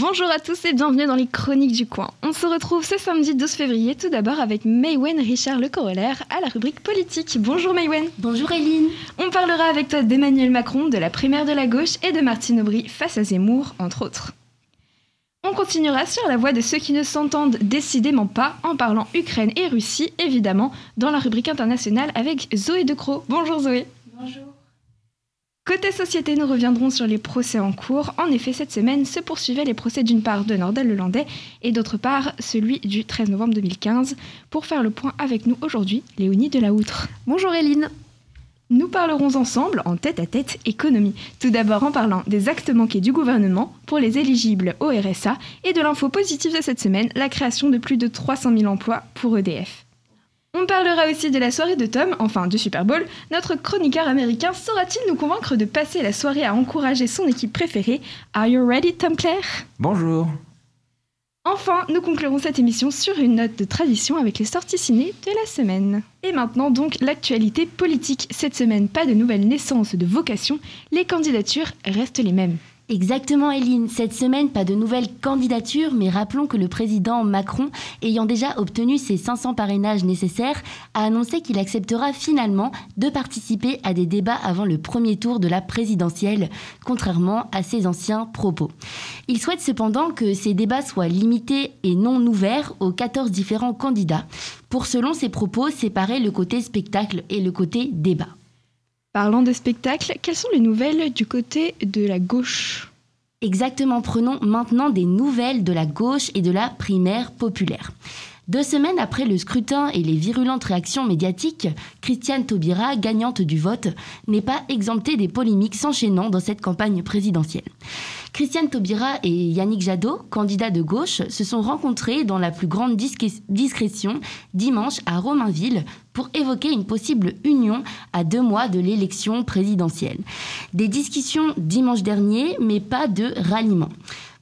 Bonjour à tous et bienvenue dans les Chroniques du coin. On se retrouve ce samedi 12 février tout d'abord avec Maywen Richard Le Corollaire à la rubrique politique. Bonjour Maywen. Bonjour Eline. On parlera avec toi d'Emmanuel Macron, de la primaire de la gauche et de Martine Aubry face à Zemmour, entre autres. On continuera sur la voie de ceux qui ne s'entendent décidément pas en parlant Ukraine et Russie, évidemment, dans la rubrique internationale avec Zoé Decroix. Bonjour Zoé. Bonjour. Côté société, nous reviendrons sur les procès en cours. En effet, cette semaine se poursuivaient les procès d'une part de Nordal Lelandais et d'autre part celui du 13 novembre 2015. Pour faire le point avec nous aujourd'hui, Léonie Delahoutre. Bonjour Eline. Nous parlerons ensemble en tête-à-tête économie. Tout d'abord en parlant des actes manqués du gouvernement pour les éligibles au RSA et de l'info positive de cette semaine, la création de plus de 300 000 emplois pour EDF. On parlera aussi de la soirée de Tom, enfin du Super Bowl. Notre chroniqueur américain saura-t-il nous convaincre de passer la soirée à encourager son équipe préférée? Are you ready, Tom Claire? Bonjour. Enfin, nous conclurons cette émission sur une note de tradition avec les sorties ciné de la semaine. Et maintenant donc l'actualité politique. Cette semaine, pas de nouvelles naissances de vocation, les candidatures restent les mêmes. Exactement, Eline. Cette semaine, pas de nouvelles candidatures, mais rappelons que le président Macron, ayant déjà obtenu ses 500 parrainages nécessaires, a annoncé qu'il acceptera finalement de participer à des débats avant le premier tour de la présidentielle, contrairement à ses anciens propos. Il souhaite cependant que ces débats soient limités et non ouverts aux 14 différents candidats, pour, selon ses propos, séparer le côté spectacle et le côté débat. Parlant de spectacle, quelles sont les nouvelles du côté de la gauche? Exactement, prenons maintenant des nouvelles de la gauche et de la primaire populaire. Deux semaines après le scrutin et les virulentes réactions médiatiques, Christiane Taubira, gagnante du vote, n'est pas exemptée des polémiques s'enchaînant dans cette campagne présidentielle. Christiane Taubira et Yannick Jadot, candidats de gauche, se sont rencontrés dans la plus grande discrétion dimanche à Romainville pour évoquer une possible union à deux mois de l'élection présidentielle. Des discussions dimanche dernier, mais pas de ralliement.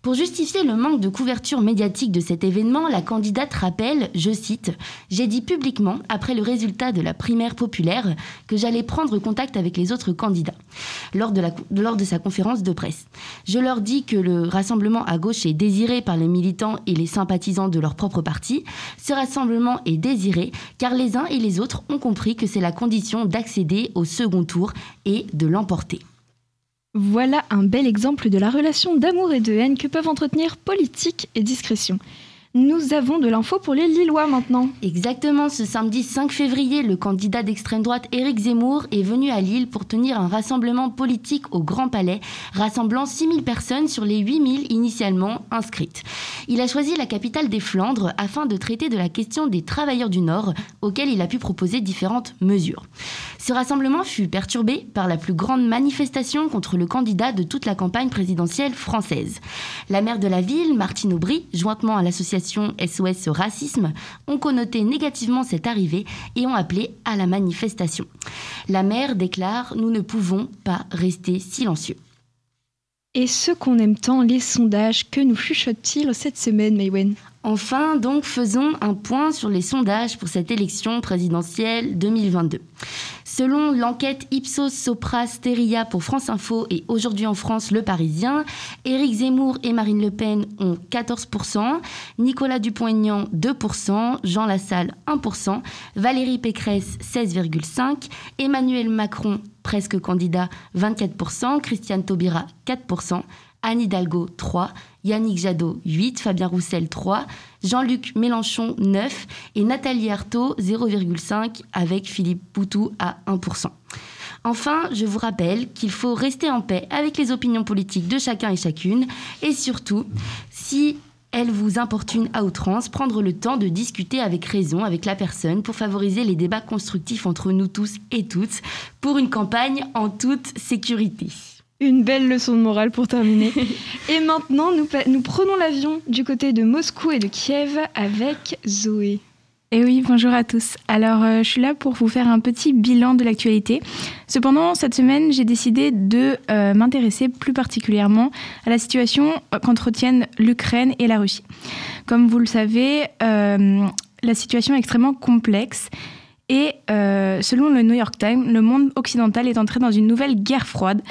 Pour justifier le manque de couverture médiatique de cet événement, la candidate rappelle, je cite, J'ai dit publiquement, après le résultat de la primaire populaire, que j'allais prendre contact avec les autres candidats lors de, sa conférence de presse. Je leur dis que le rassemblement à gauche est désiré par les militants et les sympathisants de leur propre parti. Ce rassemblement est désiré car les uns et les autres ont compris que c'est la condition d'accéder au second tour et de l'emporter. Voilà un bel exemple de la relation d'amour et de haine que peuvent entretenir politique et discrétion. Nous avons de l'info pour les Lillois maintenant. Exactement, ce samedi 5 février, le candidat d'extrême droite Éric Zemmour est venu à Lille pour tenir un rassemblement politique au Grand Palais, rassemblant 6000 personnes sur les 8000 initialement inscrites. Il a choisi la capitale des Flandres afin de traiter de la question des travailleurs du Nord, auxquels il a pu proposer différentes mesures. Ce rassemblement fut perturbé par la plus grande manifestation contre le candidat de toute la campagne présidentielle française. La maire de la ville, Martine Aubry, jointement à l'association SOS Racisme ont connoté négativement cette arrivée et ont appelé à la manifestation. La maire déclare Nous ne pouvons pas rester silencieux. Et ce qu'on aime tant, les sondages, que nous chuchotent-ils cette semaine, Maywen Enfin, donc, faisons un point sur les sondages pour cette élection présidentielle 2022. Selon l'enquête Ipsos Sopra Steria pour France Info et aujourd'hui en France Le Parisien, Éric Zemmour et Marine Le Pen ont 14%, Nicolas Dupont-Aignan 2%, Jean Lassalle 1%, Valérie Pécresse 16,5%, Emmanuel Macron presque candidat 24%, Christiane Taubira 4%, Anne Hidalgo 3, Yannick Jadot 8, Fabien Roussel 3, Jean-Luc Mélenchon 9 et Nathalie Arthaud 0,5 avec Philippe Poutou à 1%. Enfin, je vous rappelle qu'il faut rester en paix avec les opinions politiques de chacun et chacune. Et surtout, si elles vous importunent à outrance, prendre le temps de discuter avec raison avec la personne pour favoriser les débats constructifs entre nous tous et toutes pour une campagne en toute sécurité. Une belle leçon de morale pour terminer. et maintenant, nous, nous prenons l'avion du côté de Moscou et de Kiev avec Zoé. Et oui, bonjour à tous. Alors, euh, je suis là pour vous faire un petit bilan de l'actualité. Cependant, cette semaine, j'ai décidé de euh, m'intéresser plus particulièrement à la situation euh, qu'entretiennent l'Ukraine et la Russie. Comme vous le savez, la situation est extrêmement complexe et selon le New York Times, le monde occidental est entré dans une nouvelle guerre froide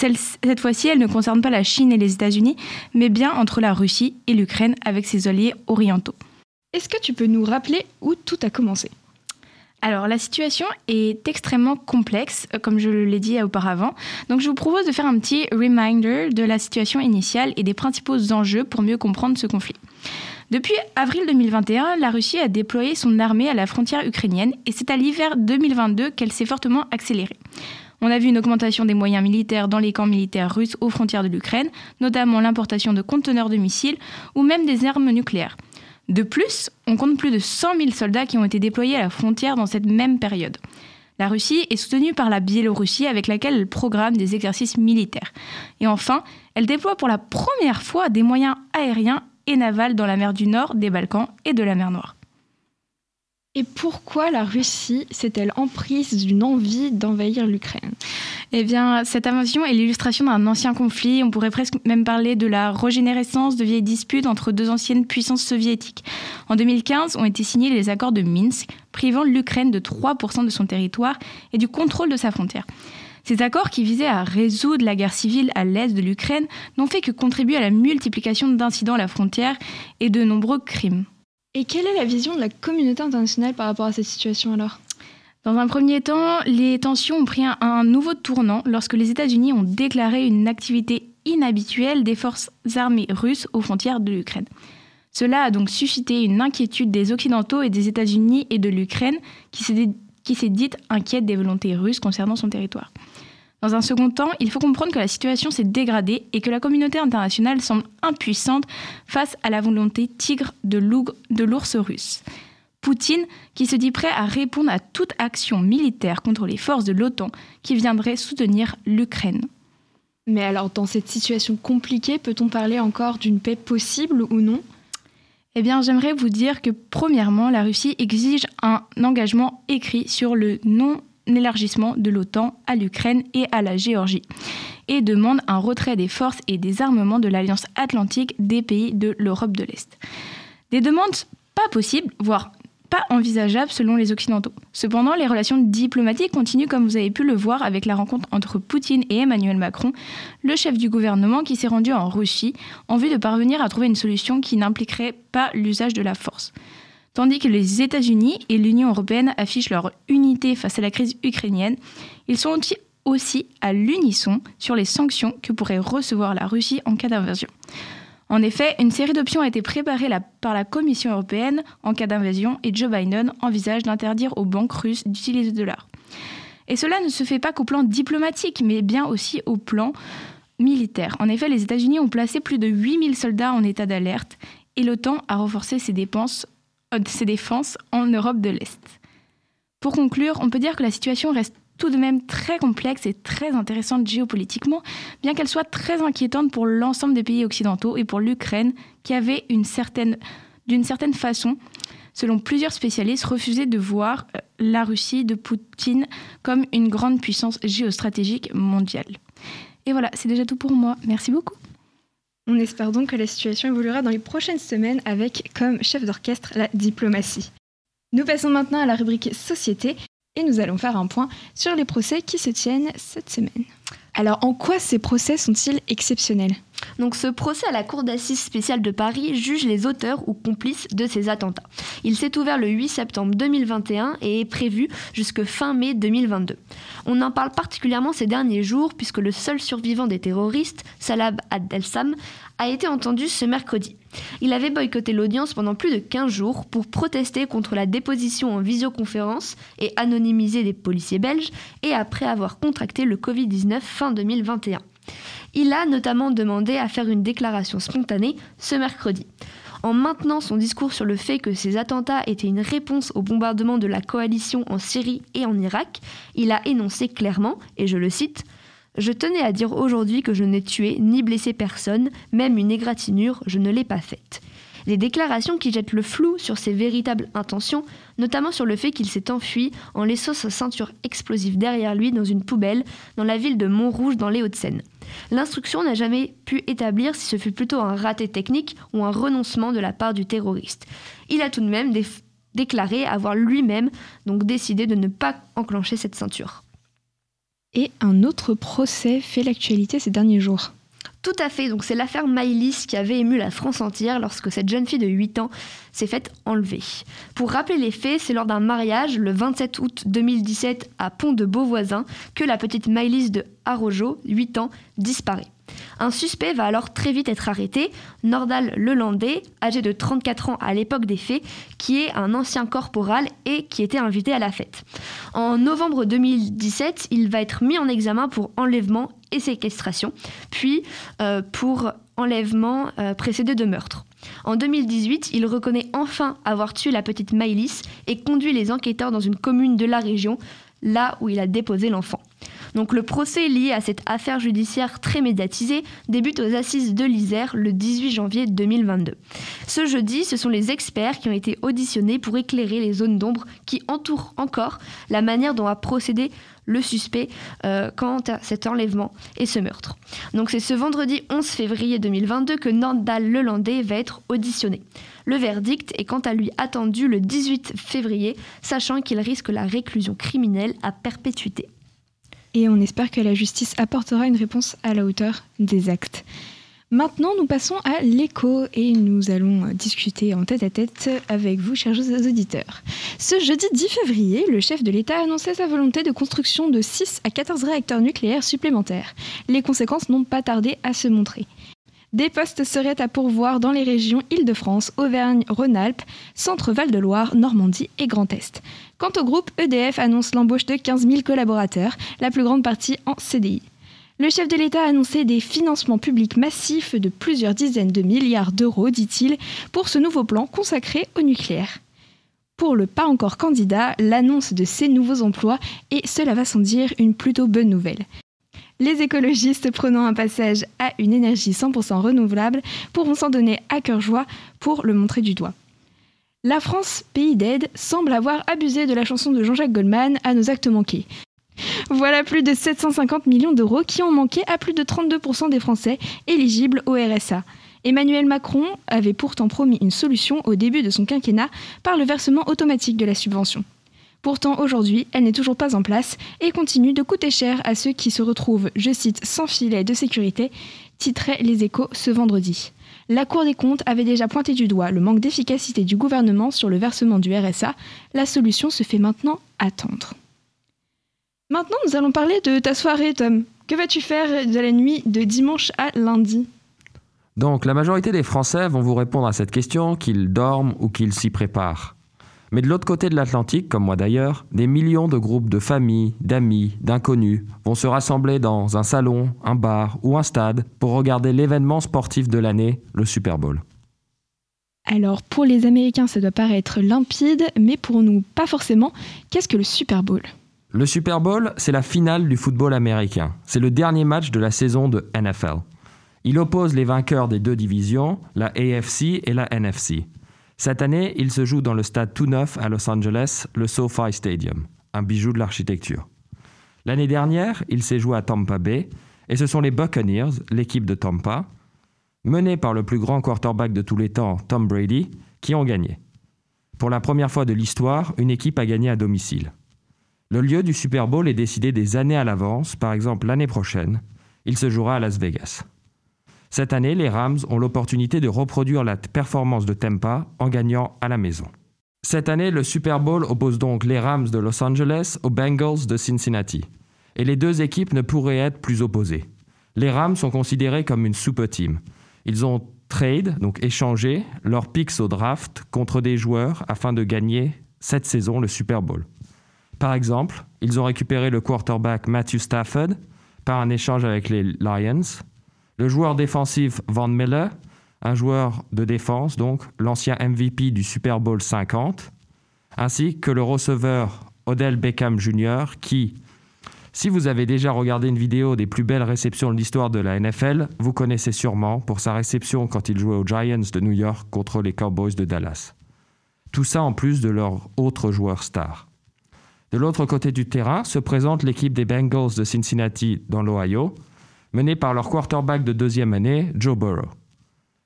cette fois-ci, elle ne concerne pas la Chine et les États-Unis, mais bien entre la Russie et l'Ukraine avec ses alliés orientaux. Est-ce que tu peux nous rappeler où tout a commencé? Alors la situation est extrêmement complexe, euh, comme je l'ai dit auparavant. Donc je vous propose de faire un petit reminder de la situation initiale et des principaux enjeux pour mieux comprendre ce conflit. Depuis avril 2021, la Russie a déployé son armée à la frontière ukrainienne et c'est à l'hiver 2022 qu'elle s'est fortement accélérée. On a vu une augmentation des moyens militaires dans les camps militaires russes aux frontières de l'Ukraine, notamment l'importation de conteneurs de missiles ou même des armes nucléaires. De plus, on compte plus de 100 000 soldats qui ont été déployés à la frontière dans cette même période. La Russie est soutenue par la Biélorussie avec laquelle elle programme des exercices militaires. Et enfin, elle déploie pour la première fois des moyens aériens et navals dans la mer du Nord, des Balkans et de la mer Noire. Et pourquoi la Russie s'est-elle emprise d'une envie d'envahir l'Ukraine? Eh bien, cette invasion est l'illustration d'un ancien conflit. On pourrait presque même parler de la régénérescence de vieilles disputes entre deux anciennes puissances soviétiques. En 2015, ont été signés les accords de Minsk, privant l'Ukraine de 3% de son territoire et du contrôle de sa frontière. Ces accords qui visaient à résoudre la guerre civile à l'est de l'Ukraine n'ont fait que contribuer à la multiplication d'incidents à la frontière et de nombreux crimes. Et quelle est la vision de la communauté internationale par rapport à cette situation alors? Dans un premier temps, les tensions ont pris un, nouveau tournant lorsque les États-Unis ont déclaré une activité inhabituelle des forces armées russes aux frontières de l'Ukraine. Cela a donc suscité une inquiétude des Occidentaux et des États-Unis et de l'Ukraine qui s'est dite inquiète des volontés russes concernant son territoire. Dans un second temps, il faut comprendre que la situation s'est dégradée et que la communauté internationale semble impuissante face à la volonté tigre de l'ours russe. Poutine, qui se dit prêt à répondre à toute action militaire contre les forces de l'OTAN qui viendraient soutenir l'Ukraine. Mais alors, dans cette situation compliquée, peut-on parler encore d'une paix possible ou non? Eh bien, j'aimerais vous dire que, premièrement, la Russie exige un engagement écrit sur le non élargissement de l'OTAN à l'Ukraine et à la Géorgie et demande un retrait des forces et des armements de l'Alliance atlantique des pays de l'Europe de l'Est. Des demandes pas possibles, voire pas envisageables selon les Occidentaux. Cependant, les relations diplomatiques continuent comme vous avez pu le voir avec la rencontre entre Poutine et Emmanuel Macron, le chef du gouvernement qui s'est rendu en Russie en vue de parvenir à trouver une solution qui n'impliquerait pas l'usage de la force. Tandis que les États-Unis et l'Union européenne affichent leur unité face à la crise ukrainienne, ils sont aussi à l'unisson sur les sanctions que pourrait recevoir la Russie en cas d'invasion. En effet, une série d'options a été préparée par la Commission européenne en cas d'invasion et Joe Biden envisage d'interdire aux banques russes d'utiliser le dollar. Et cela ne se fait pas qu'au plan diplomatique, mais bien aussi au plan militaire. En effet, les États-Unis ont placé plus de 8000 soldats en état d'alerte et l'OTAN a renforcé ses dépenses ses défenses en Europe de l'Est. Pour conclure, on peut dire que la situation reste tout de même très complexe et très intéressante géopolitiquement, bien qu'elle soit très inquiétante pour l'ensemble des pays occidentaux et pour l'Ukraine, qui avait d'une certaine façon, selon plusieurs spécialistes, refusé de voir euh, la Russie de Poutine comme une grande puissance géostratégique mondiale. Et voilà, c'est déjà tout pour moi. Merci beaucoup. On espère donc que la situation évoluera dans les prochaines semaines avec comme chef d'orchestre la diplomatie. Nous passons maintenant à la rubrique Société et nous allons faire un point sur les procès qui se tiennent cette semaine. Alors en quoi ces procès sont-ils exceptionnels? Donc ce procès à la Cour d'assises spéciale de Paris juge les auteurs ou complices de ces attentats. Il s'est ouvert le 8 septembre 2021 et est prévu jusque fin mai 2022. On en parle particulièrement ces derniers jours puisque le seul survivant des terroristes, Salah Abdel-Sam, a été entendu ce mercredi. Il avait boycotté l'audience pendant plus de 15 jours pour protester contre la déposition en visioconférence et anonymiser des policiers belges et après avoir contracté le Covid-19 fin 2021. Il a notamment demandé à faire une déclaration spontanée ce mercredi. En maintenant son discours sur le fait que ces attentats étaient une réponse au bombardement de la coalition en Syrie et en Irak, il a énoncé clairement, et je le cite, Je tenais à dire aujourd'hui que je n'ai tué ni blessé personne, même une égratignure, je ne l'ai pas faite. Des déclarations qui jettent le flou sur ses véritables intentions, notamment sur le fait qu'il s'est enfui en laissant sa ceinture explosive derrière lui dans une poubelle dans la ville de Montrouge dans les Hauts-de-Seine. L'instruction n'a jamais pu établir si ce fut plutôt un raté technique ou un renoncement de la part du terroriste. Il a tout de même déclaré avoir lui-même donc décidé de ne pas enclencher cette ceinture. Et un autre procès fait l'actualité ces derniers jours. Tout à fait, donc c'est l'affaire Maïlis qui avait ému la France entière lorsque cette jeune fille de 8 ans s'est faite enlever. Pour rappeler les faits, c'est lors d'un mariage le 27 août 2017 à Pont de Beauvoisin que la petite Maïlis de Arrojo, 8 ans, disparaît. Un suspect va alors très vite être arrêté, Nordal Lelandais, âgé de 34 ans à l'époque des faits, qui est un ancien corporal et qui était invité à la fête. En novembre 2017, il va être mis en examen pour enlèvement et séquestration, puis euh, pour enlèvement euh, précédé de meurtre. En 2018, il reconnaît enfin avoir tué la petite Maïlis et conduit les enquêteurs dans une commune de la région, là où il a déposé l'enfant. Donc le procès lié à cette affaire judiciaire très médiatisée débute aux assises de l'Isère le 18 janvier 2022. Ce jeudi, ce sont les experts qui ont été auditionnés pour éclairer les zones d'ombre qui entourent encore la manière dont a procédé le suspect euh, quant à cet enlèvement et ce meurtre. Donc c'est ce vendredi 11 février 2022 que Nandal Lelandais va être auditionné. Le verdict est quant à lui attendu le 18 février, sachant qu'il risque la réclusion criminelle à perpétuité et on espère que la justice apportera une réponse à la hauteur des actes. Maintenant, nous passons à l'écho et nous allons discuter en tête à tête avec vous, chers auditeurs. Ce jeudi 10 février, le chef de l'État annonçait sa volonté de construction de 6 à 14 réacteurs nucléaires supplémentaires. Les conséquences n'ont pas tardé à se montrer. Des postes seraient à pourvoir dans les régions Île-de-France, Auvergne-Rhône-Alpes, Centre-Val de Loire, Normandie et Grand Est. Quant au groupe EDF annonce l'embauche de 15 000 collaborateurs, la plus grande partie en CDI. Le chef de l'État a annoncé des financements publics massifs de plusieurs dizaines de milliards d'euros, dit-il, pour ce nouveau plan consacré au nucléaire. Pour le pas encore candidat, l'annonce de ces nouveaux emplois est, cela va sans dire, une plutôt bonne nouvelle les écologistes prenant un passage à une énergie 100% renouvelable pourront s'en donner à cœur joie pour le montrer du doigt. La France, pays d'aide, semble avoir abusé de la chanson de Jean-Jacques Goldman à nos actes manqués. Voilà plus de 750 millions d'euros qui ont manqué à plus de 32% des Français éligibles au RSA. Emmanuel Macron avait pourtant promis une solution au début de son quinquennat par le versement automatique de la subvention. Pourtant, aujourd'hui, elle n'est toujours pas en place et continue de coûter cher à ceux qui se retrouvent, je cite, sans filet de sécurité, titrait Les Échos ce vendredi. La Cour des comptes avait déjà pointé du doigt le manque d'efficacité du gouvernement sur le versement du RSA. La solution se fait maintenant attendre. Maintenant, nous allons parler de ta soirée, Tom. Que vas-tu faire de la nuit de dimanche à lundi? Donc, la majorité des Français vont vous répondre à cette question qu'ils dorment ou qu'ils s'y préparent. Mais de l'autre côté de l'Atlantique, comme moi d'ailleurs, des millions de groupes de familles, d'amis, d'inconnus vont se rassembler dans un salon, un bar ou un stade pour regarder l'événement sportif de l'année, le Super Bowl. Alors pour les Américains, ça doit paraître limpide, mais pour nous, pas forcément. Qu'est-ce que le Super Bowl? Le Super Bowl, c'est la finale du football américain. C'est le dernier match de la saison de NFL. Il oppose les vainqueurs des deux divisions, la AFC et la NFC. Cette année, il se joue dans le stade tout neuf à Los Angeles, le SoFi Stadium, un bijou de l'architecture. L'année dernière, il s'est joué à Tampa Bay, et ce sont les Buccaneers, l'équipe de Tampa, menée par le plus grand quarterback de tous les temps, Tom Brady, qui ont gagné. Pour la première fois de l'histoire, une équipe a gagné à domicile. Le lieu du Super Bowl est décidé des années à l'avance, par exemple l'année prochaine. Il se jouera à Las Vegas. Cette année, les Rams ont l'opportunité de reproduire la performance de Tampa en gagnant à la maison. Cette année, le Super Bowl oppose donc les Rams de Los Angeles aux Bengals de Cincinnati. Et les deux équipes ne pourraient être plus opposées. Les Rams sont considérés comme une super team. Ils ont trade, donc échangé, leurs picks au draft contre des joueurs afin de gagner cette saison le Super Bowl. Par exemple, ils ont récupéré le quarterback Matthew Stafford par un échange avec les Lions, le joueur défensif Van Miller, un joueur de défense, donc l'ancien MVP du Super Bowl 50, ainsi que le receveur Odell Beckham Jr., qui, si vous avez déjà regardé une vidéo des plus belles réceptions de l'histoire de la NFL, vous connaissez sûrement pour sa réception quand il jouait aux Giants de New York contre les Cowboys de Dallas. Tout ça en plus de leur autre joueur star. De l'autre côté du terrain se présente l'équipe des Bengals de Cincinnati dans l'Ohio, menés par leur quarterback de deuxième année, Joe Burrow.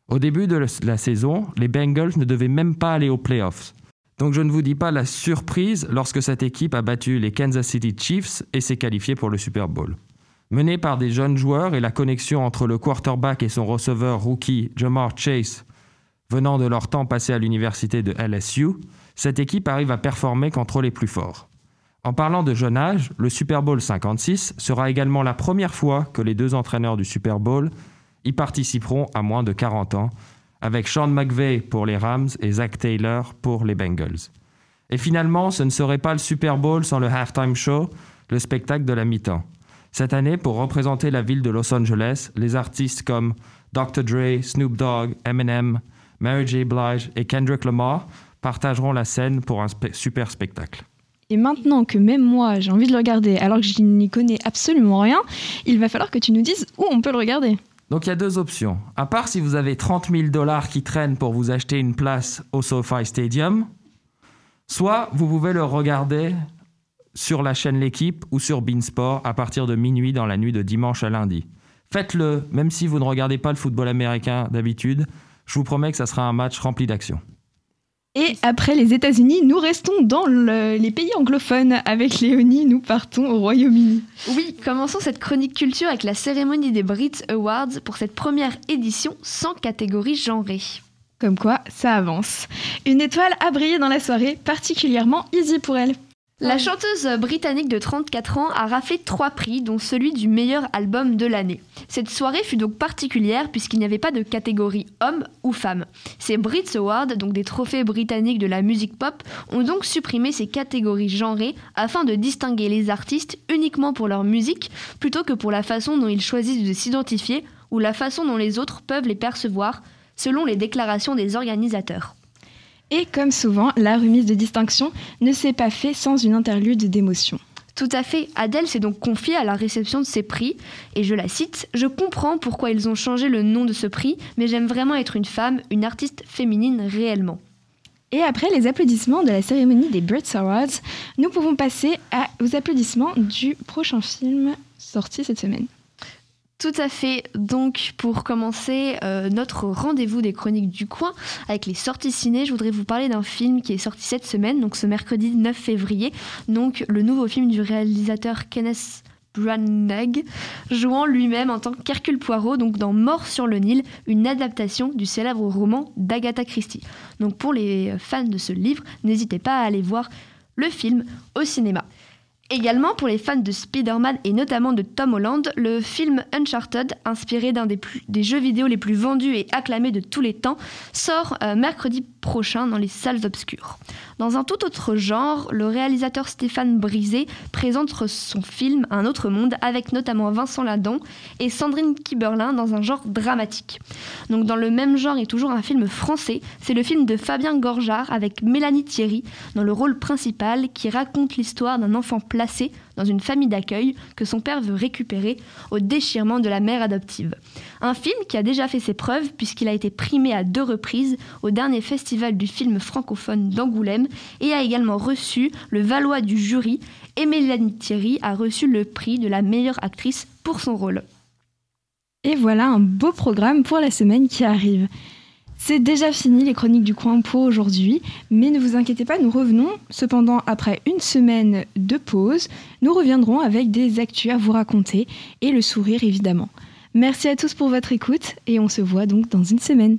Au début de la saison, les Bengals ne devaient même pas aller aux playoffs. Donc je ne vous dis pas la surprise lorsque cette équipe a battu les Kansas City Chiefs et s'est qualifiée pour le Super Bowl. Menée par des jeunes joueurs et la connexion entre le quarterback et son receveur rookie Jamar Chase venant de leur temps passé à l'université de LSU, cette équipe arrive à performer contre les plus forts. En parlant de jeune âge, le Super Bowl 56 sera également la première fois que les deux entraîneurs du Super Bowl y participeront à moins de 40 ans, avec Sean McVay pour les Rams et Zach Taylor pour les Bengals. Et finalement, ce ne serait pas le Super Bowl sans le halftime show, le spectacle de la mi-temps. Cette année, pour représenter la ville de Los Angeles, les artistes comme Dr. Dre, Snoop Dogg, Eminem, Mary J. Blige et Kendrick Lamar partageront la scène pour un super spectacle. Et maintenant que même moi j'ai envie de le regarder alors que je n'y connais absolument rien, il va falloir que tu nous dises où on peut le regarder. Donc il y a deux options. À part si vous avez 30 000 dollars qui traînent pour vous acheter une place au SoFi Stadium, soit vous pouvez le regarder sur la chaîne L'équipe ou sur Beansport à partir de minuit dans la nuit de dimanche à lundi. Faites-le, même si vous ne regardez pas le football américain d'habitude, je vous promets que ça sera un match rempli d'action. Et après les États-Unis, nous restons dans les pays anglophones. Avec Léonie, nous partons au Royaume-Uni. Oui, commençons cette chronique culture avec la cérémonie des Brit Awards pour cette première édition sans catégorie genrée. Comme quoi, ça avance. Une étoile a brillé dans la soirée, particulièrement easy pour elle. La chanteuse britannique de 34 ans a raflé trois prix, dont celui du meilleur album de l'année. Cette soirée fut donc particulière puisqu'il n'y avait pas de catégorie homme ou femme. Ces Brits Awards, donc des trophées britanniques de la musique pop, ont donc supprimé ces catégories genrées afin de distinguer les artistes uniquement pour leur musique plutôt que pour la façon dont ils choisissent de s'identifier ou la façon dont les autres peuvent les percevoir, selon les déclarations des organisateurs. Et comme souvent, la remise de distinction ne s'est pas faite sans une interlude d'émotion. Tout à fait. Adèle s'est donc confiée à la réception de ces prix, et je la cite Je comprends pourquoi ils ont changé le nom de ce prix, mais j'aime vraiment être une femme, une artiste féminine réellement. Et après les applaudissements de la cérémonie des Brit Awards, nous pouvons passer aux applaudissements du prochain film sorti cette semaine. Tout à fait. Donc, pour commencer euh, notre rendez-vous des chroniques du coin avec les sorties ciné, je voudrais vous parler d'un film qui est sorti cette semaine, donc ce mercredi 9 février. Donc, le nouveau film du réalisateur Kenneth Branagh, jouant lui-même en tant qu'Hercule Poirot, donc dans Mort sur le Nil, une adaptation du célèbre roman d'Agatha Christie. Donc, pour les fans de ce livre, n'hésitez pas à aller voir le film au cinéma. Également pour les fans de Spider-Man et notamment de Tom Holland, le film Uncharted, inspiré d'un des, jeux vidéo les plus vendus et acclamés de tous les temps, sort euh, mercredi prochain dans les salles obscures. Dans un tout autre genre, le réalisateur Stéphane Brisé présente son film Un autre monde avec notamment Vincent Ladon et Sandrine Kiberlin dans un genre dramatique. Donc dans le même genre et toujours un film français, c'est le film de Fabien Gorjard avec Mélanie Thierry dans le rôle principal qui raconte l'histoire d'un enfant placé dans une famille d'accueil que son père veut récupérer au déchirement de la mère adoptive. Un film qui a déjà fait ses preuves puisqu'il a été primé à deux reprises au dernier festival du film francophone d'Angoulême et a également reçu le Valois du jury et Thierry a reçu le prix de la meilleure actrice pour son rôle. Et voilà un beau programme pour la semaine qui arrive. C'est déjà fini les chroniques du coin pour aujourd'hui, mais ne vous inquiétez pas, nous revenons. Cependant, après une semaine de pause, nous reviendrons avec des actus à vous raconter et le sourire évidemment. Merci à tous pour votre écoute et on se voit donc dans une semaine.